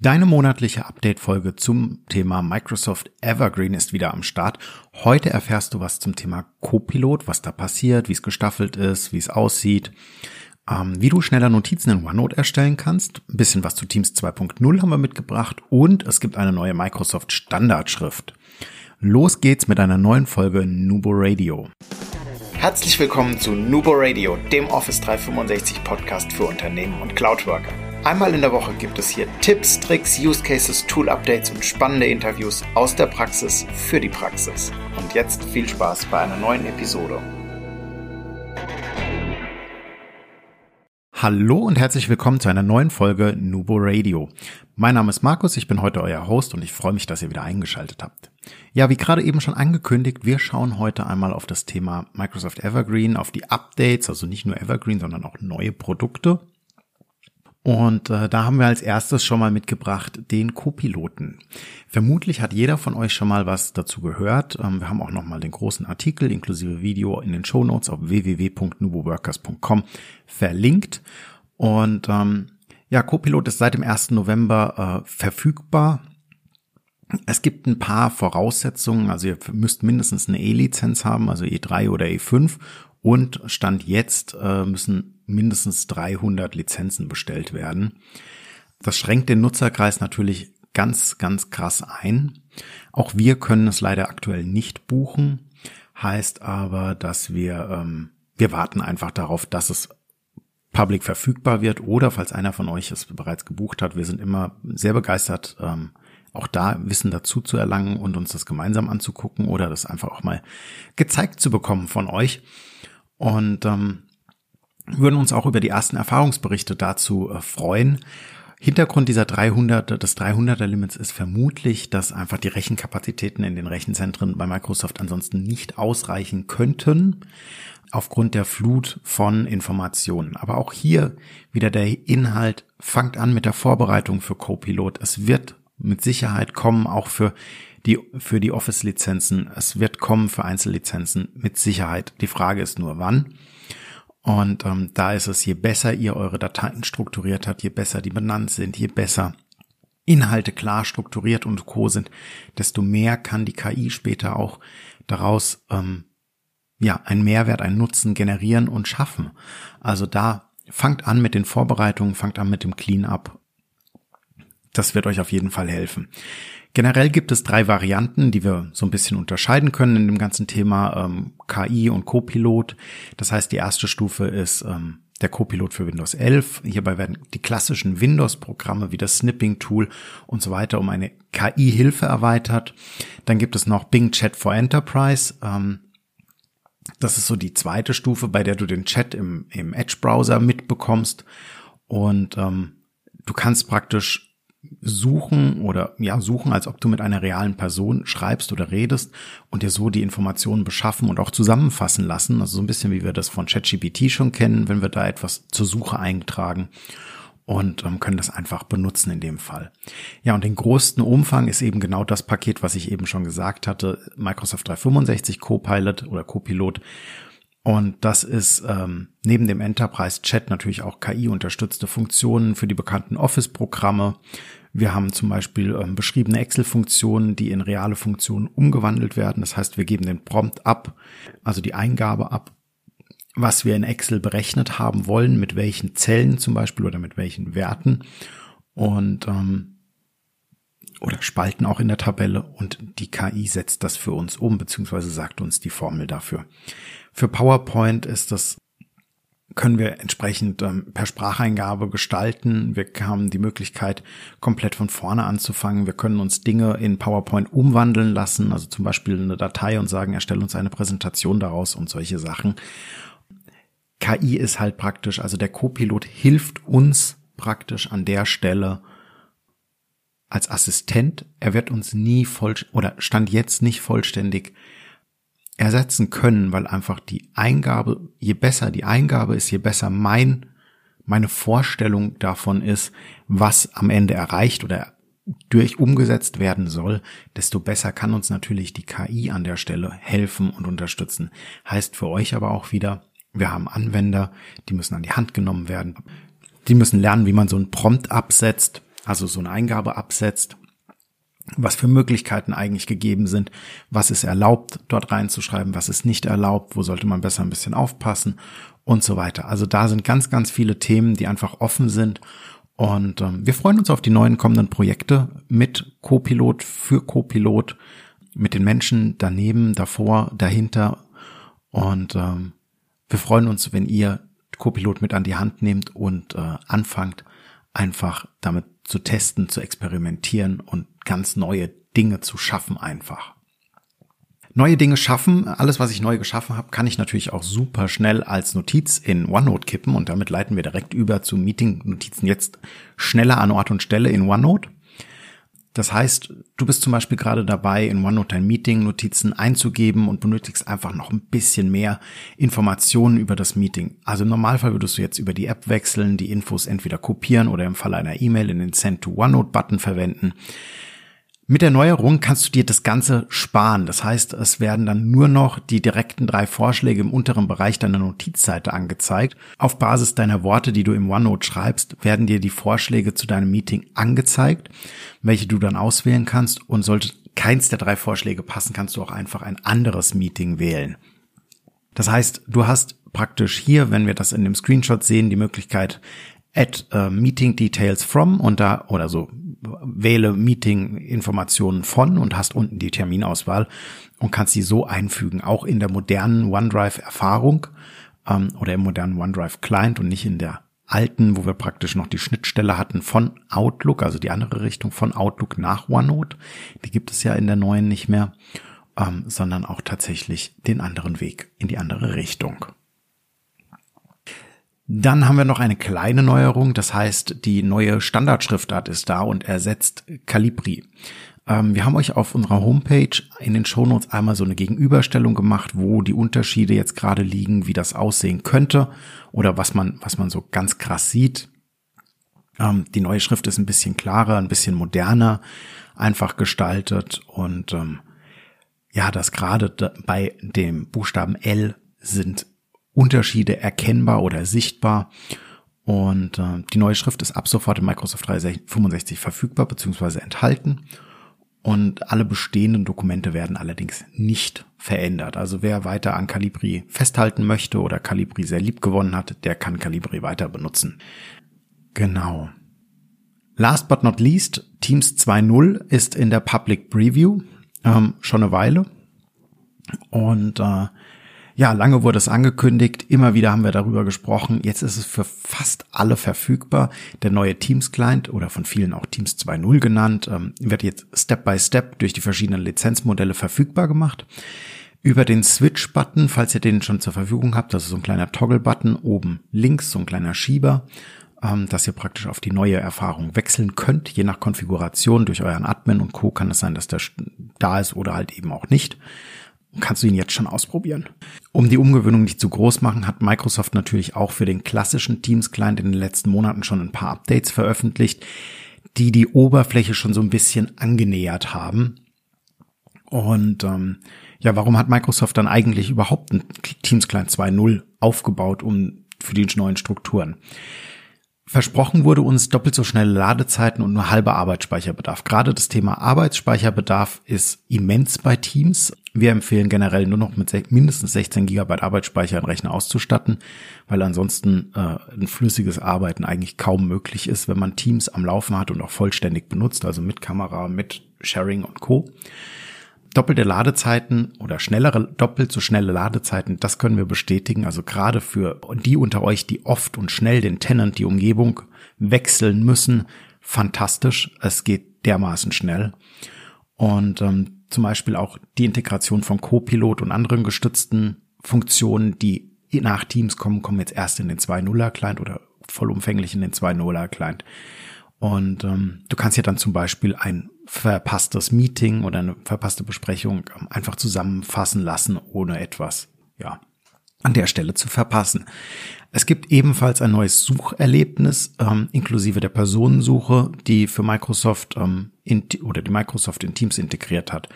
Deine monatliche Update-Folge zum Thema Microsoft Evergreen ist wieder am Start. Heute erfährst du was zum Thema Copilot, was da passiert, wie es gestaffelt ist, wie es aussieht, ähm, wie du schneller Notizen in OneNote erstellen kannst. Ein bisschen was zu Teams 2.0 haben wir mitgebracht und es gibt eine neue Microsoft Standardschrift. Los geht's mit einer neuen Folge Nubo Radio. Herzlich willkommen zu Nubo Radio, dem Office 365 Podcast für Unternehmen und Cloudworker. Einmal in der Woche gibt es hier Tipps, Tricks, Use Cases, Tool Updates und spannende Interviews aus der Praxis für die Praxis. Und jetzt viel Spaß bei einer neuen Episode. Hallo und herzlich willkommen zu einer neuen Folge Nubo Radio. Mein Name ist Markus, ich bin heute euer Host und ich freue mich, dass ihr wieder eingeschaltet habt. Ja, wie gerade eben schon angekündigt, wir schauen heute einmal auf das Thema Microsoft Evergreen, auf die Updates, also nicht nur Evergreen, sondern auch neue Produkte und äh, da haben wir als erstes schon mal mitgebracht den Co-Piloten. Vermutlich hat jeder von euch schon mal was dazu gehört. Ähm, wir haben auch noch mal den großen Artikel inklusive Video in den Show Notes auf www.nuboworkers.com verlinkt. Und ähm, ja, Copilot ist seit dem 1. November äh, verfügbar. Es gibt ein paar Voraussetzungen, also ihr müsst mindestens eine E-Lizenz haben, also E3 oder E5 und Stand jetzt äh, müssen mindestens 300 Lizenzen bestellt werden. Das schränkt den Nutzerkreis natürlich ganz, ganz krass ein. Auch wir können es leider aktuell nicht buchen. Heißt aber, dass wir, ähm, wir warten einfach darauf, dass es public verfügbar wird oder falls einer von euch es bereits gebucht hat, wir sind immer sehr begeistert, ähm, auch da Wissen dazu zu erlangen und uns das gemeinsam anzugucken oder das einfach auch mal gezeigt zu bekommen von euch. Und ähm, würden uns auch über die ersten Erfahrungsberichte dazu äh, freuen. Hintergrund dieser 300, des 300er Limits ist vermutlich, dass einfach die Rechenkapazitäten in den Rechenzentren bei Microsoft ansonsten nicht ausreichen könnten aufgrund der Flut von Informationen. Aber auch hier wieder der Inhalt fangt an mit der Vorbereitung für Copilot. Es wird mit Sicherheit kommen, auch für die, für die Office-Lizenzen. Es wird kommen für Einzellizenzen mit Sicherheit. Die Frage ist nur wann. Und ähm, da ist es, je besser ihr eure Dateien strukturiert habt, je besser die benannt sind, je besser Inhalte klar strukturiert und co sind, desto mehr kann die KI später auch daraus ähm, ja einen Mehrwert, einen Nutzen generieren und schaffen. Also da fangt an mit den Vorbereitungen, fangt an mit dem Cleanup. Das wird euch auf jeden Fall helfen. Generell gibt es drei Varianten, die wir so ein bisschen unterscheiden können in dem ganzen Thema ähm, KI und Copilot. Das heißt, die erste Stufe ist ähm, der Copilot für Windows 11. Hierbei werden die klassischen Windows-Programme wie das Snipping-Tool und so weiter um eine KI-Hilfe erweitert. Dann gibt es noch Bing Chat for Enterprise. Ähm, das ist so die zweite Stufe, bei der du den Chat im, im Edge-Browser mitbekommst. Und ähm, du kannst praktisch suchen oder ja, suchen, als ob du mit einer realen Person schreibst oder redest und dir so die Informationen beschaffen und auch zusammenfassen lassen. Also so ein bisschen wie wir das von ChatGPT schon kennen, wenn wir da etwas zur Suche eintragen und ähm, können das einfach benutzen in dem Fall. Ja, und den größten Umfang ist eben genau das Paket, was ich eben schon gesagt hatte, Microsoft 365 Copilot oder Copilot. Und das ist ähm, neben dem Enterprise Chat natürlich auch KI-unterstützte Funktionen für die bekannten Office-Programme. Wir haben zum Beispiel ähm, beschriebene Excel-Funktionen, die in reale Funktionen umgewandelt werden. Das heißt, wir geben den Prompt ab, also die Eingabe ab, was wir in Excel berechnet haben wollen, mit welchen Zellen zum Beispiel oder mit welchen Werten. Und ähm, oder Spalten auch in der Tabelle und die KI setzt das für uns um, beziehungsweise sagt uns die Formel dafür. Für PowerPoint ist das können wir entsprechend ähm, per Spracheingabe gestalten. Wir haben die Möglichkeit, komplett von vorne anzufangen. Wir können uns Dinge in PowerPoint umwandeln lassen, also zum Beispiel eine Datei und sagen, erstelle uns eine Präsentation daraus und solche Sachen. KI ist halt praktisch, also der Copilot hilft uns praktisch an der Stelle, als Assistent, er wird uns nie voll oder stand jetzt nicht vollständig ersetzen können, weil einfach die Eingabe, je besser die Eingabe ist, je besser mein, meine Vorstellung davon ist, was am Ende erreicht oder durch umgesetzt werden soll, desto besser kann uns natürlich die KI an der Stelle helfen und unterstützen. Heißt für euch aber auch wieder, wir haben Anwender, die müssen an die Hand genommen werden. Die müssen lernen, wie man so ein Prompt absetzt also so eine Eingabe absetzt, was für Möglichkeiten eigentlich gegeben sind, was ist erlaubt, dort reinzuschreiben, was ist nicht erlaubt, wo sollte man besser ein bisschen aufpassen und so weiter. Also da sind ganz, ganz viele Themen, die einfach offen sind. Und ähm, wir freuen uns auf die neuen kommenden Projekte mit Copilot für Copilot, mit den Menschen daneben, davor, dahinter. Und ähm, wir freuen uns, wenn ihr Copilot mit an die Hand nehmt und äh, anfangt, einfach damit zu testen, zu experimentieren und ganz neue Dinge zu schaffen einfach. Neue Dinge schaffen, alles was ich neu geschaffen habe, kann ich natürlich auch super schnell als Notiz in OneNote kippen und damit leiten wir direkt über zu Meeting-Notizen jetzt schneller an Ort und Stelle in OneNote. Das heißt, du bist zum Beispiel gerade dabei, in OneNote dein Meeting Notizen einzugeben und benötigst einfach noch ein bisschen mehr Informationen über das Meeting. Also im Normalfall würdest du jetzt über die App wechseln, die Infos entweder kopieren oder im Fall einer E-Mail in den Send to OneNote Button verwenden. Mit der Neuerung kannst du dir das Ganze sparen. Das heißt, es werden dann nur noch die direkten drei Vorschläge im unteren Bereich deiner Notizseite angezeigt. Auf Basis deiner Worte, die du im OneNote schreibst, werden dir die Vorschläge zu deinem Meeting angezeigt, welche du dann auswählen kannst. Und sollte keins der drei Vorschläge passen, kannst du auch einfach ein anderes Meeting wählen. Das heißt, du hast praktisch hier, wenn wir das in dem Screenshot sehen, die Möglichkeit, add uh, meeting details from und da oder so wähle Meeting-Informationen von und hast unten die Terminauswahl und kannst sie so einfügen, auch in der modernen OneDrive-Erfahrung ähm, oder im modernen OneDrive-Client und nicht in der alten, wo wir praktisch noch die Schnittstelle hatten von Outlook, also die andere Richtung von Outlook nach OneNote. Die gibt es ja in der neuen nicht mehr, ähm, sondern auch tatsächlich den anderen Weg in die andere Richtung. Dann haben wir noch eine kleine Neuerung, das heißt, die neue Standardschriftart ist da und ersetzt Calibri. Ähm, wir haben euch auf unserer Homepage in den Shownotes einmal so eine Gegenüberstellung gemacht, wo die Unterschiede jetzt gerade liegen, wie das aussehen könnte oder was man, was man so ganz krass sieht. Ähm, die neue Schrift ist ein bisschen klarer, ein bisschen moderner, einfach gestaltet und ähm, ja, das gerade bei dem Buchstaben L sind Unterschiede erkennbar oder sichtbar. Und äh, die neue Schrift ist ab sofort in Microsoft 365 verfügbar bzw. enthalten. Und alle bestehenden Dokumente werden allerdings nicht verändert. Also wer weiter an Calibri festhalten möchte oder Calibri sehr lieb gewonnen hat, der kann Calibri weiter benutzen. Genau. Last but not least, Teams 2.0 ist in der Public Preview ähm, schon eine Weile. Und äh, ja, lange wurde es angekündigt, immer wieder haben wir darüber gesprochen. Jetzt ist es für fast alle verfügbar. Der neue Teams Client oder von vielen auch Teams 2.0 genannt, ähm, wird jetzt Step by Step durch die verschiedenen Lizenzmodelle verfügbar gemacht. Über den Switch-Button, falls ihr den schon zur Verfügung habt, das ist so ein kleiner Toggle-Button oben links, so ein kleiner Schieber, ähm, dass ihr praktisch auf die neue Erfahrung wechseln könnt. Je nach Konfiguration durch euren Admin und Co. kann es sein, dass der da ist oder halt eben auch nicht kannst du ihn jetzt schon ausprobieren. Um die Umgewöhnung nicht zu groß machen, hat Microsoft natürlich auch für den klassischen Teams Client in den letzten Monaten schon ein paar Updates veröffentlicht, die die Oberfläche schon so ein bisschen angenähert haben. Und ähm, ja, warum hat Microsoft dann eigentlich überhaupt ein Teams Client 2.0 aufgebaut, um für die neuen Strukturen? Versprochen wurde uns doppelt so schnelle Ladezeiten und nur halber Arbeitsspeicherbedarf. Gerade das Thema Arbeitsspeicherbedarf ist immens bei Teams. Wir empfehlen generell nur noch mit mindestens 16 Gigabyte Arbeitsspeicher einen Rechner auszustatten, weil ansonsten äh, ein flüssiges Arbeiten eigentlich kaum möglich ist, wenn man Teams am Laufen hat und auch vollständig benutzt, also mit Kamera, mit Sharing und Co doppelte Ladezeiten oder schnellere, doppelt so schnelle Ladezeiten, das können wir bestätigen. Also gerade für die unter euch, die oft und schnell den Tenant, die Umgebung wechseln müssen, fantastisch. Es geht dermaßen schnell. Und ähm, zum Beispiel auch die Integration von Copilot und anderen gestützten Funktionen, die nach Teams kommen, kommen jetzt erst in den 2.0er Client oder vollumfänglich in den 2.0er Client. Und ähm, du kannst ja dann zum Beispiel ein verpasstes Meeting oder eine verpasste Besprechung ähm, einfach zusammenfassen lassen, ohne etwas, ja, an der Stelle zu verpassen. Es gibt ebenfalls ein neues Sucherlebnis ähm, inklusive der Personensuche, die für Microsoft ähm, in, oder die Microsoft in Teams integriert hat.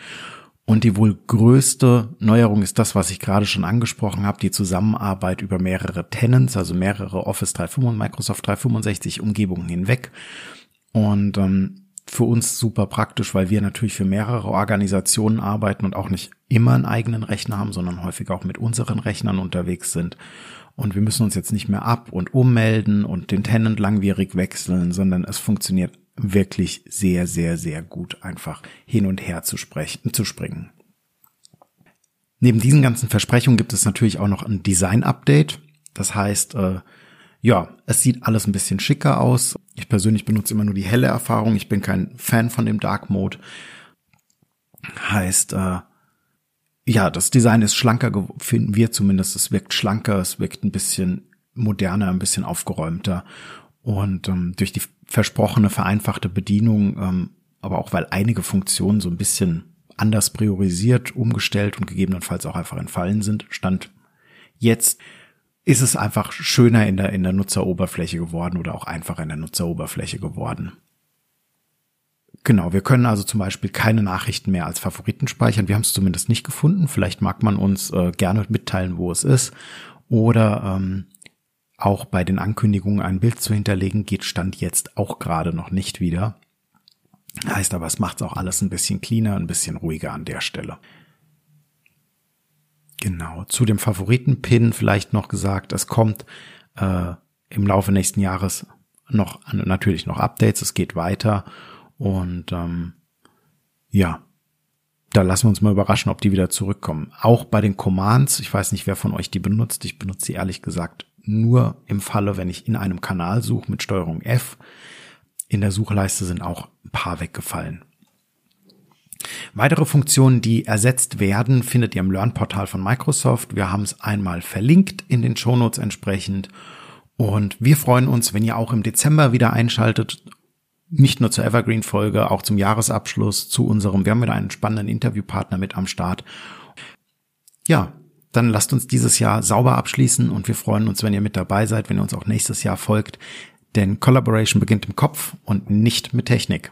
Und die wohl größte Neuerung ist das, was ich gerade schon angesprochen habe, die Zusammenarbeit über mehrere Tenants, also mehrere Office 365 und Microsoft 365 Umgebungen hinweg Und ähm, für uns super praktisch, weil wir natürlich für mehrere Organisationen arbeiten und auch nicht immer einen eigenen Rechner haben, sondern häufig auch mit unseren Rechnern unterwegs sind. Und wir müssen uns jetzt nicht mehr ab und ummelden und den Tenant langwierig wechseln, sondern es funktioniert wirklich sehr, sehr, sehr gut, einfach hin und her zu sprechen, zu springen. Neben diesen ganzen Versprechungen gibt es natürlich auch noch ein Design-Update. Das heißt, äh, ja, es sieht alles ein bisschen schicker aus. Ich persönlich benutze immer nur die helle Erfahrung. Ich bin kein Fan von dem Dark Mode. Heißt, äh, ja, das Design ist schlanker, finden wir zumindest. Es wirkt schlanker, es wirkt ein bisschen moderner, ein bisschen aufgeräumter. Und ähm, durch die versprochene vereinfachte Bedienung, ähm, aber auch weil einige Funktionen so ein bisschen anders priorisiert, umgestellt und gegebenenfalls auch einfach entfallen sind, stand jetzt ist es einfach schöner in der, in der Nutzeroberfläche geworden oder auch einfacher in der Nutzeroberfläche geworden. Genau, wir können also zum Beispiel keine Nachrichten mehr als Favoriten speichern. Wir haben es zumindest nicht gefunden. Vielleicht mag man uns äh, gerne mitteilen, wo es ist. Oder ähm, auch bei den Ankündigungen ein Bild zu hinterlegen, geht Stand jetzt auch gerade noch nicht wieder. Heißt aber, es macht auch alles ein bisschen cleaner, ein bisschen ruhiger an der Stelle. Genau, zu dem Favoriten-Pin vielleicht noch gesagt, es kommt äh, im Laufe nächsten Jahres noch natürlich noch Updates, es geht weiter und ähm, ja, da lassen wir uns mal überraschen, ob die wieder zurückkommen. Auch bei den Commands, ich weiß nicht, wer von euch die benutzt, ich benutze sie ehrlich gesagt nur im Falle, wenn ich in einem Kanal suche mit Steuerung F. In der Suchleiste sind auch ein paar weggefallen. Weitere Funktionen, die ersetzt werden, findet ihr im Learn-Portal von Microsoft. Wir haben es einmal verlinkt in den Shownotes entsprechend. Und wir freuen uns, wenn ihr auch im Dezember wieder einschaltet. Nicht nur zur Evergreen-Folge, auch zum Jahresabschluss, zu unserem, wir haben wieder einen spannenden Interviewpartner mit am Start. Ja, dann lasst uns dieses Jahr sauber abschließen und wir freuen uns, wenn ihr mit dabei seid, wenn ihr uns auch nächstes Jahr folgt. Denn Collaboration beginnt im Kopf und nicht mit Technik.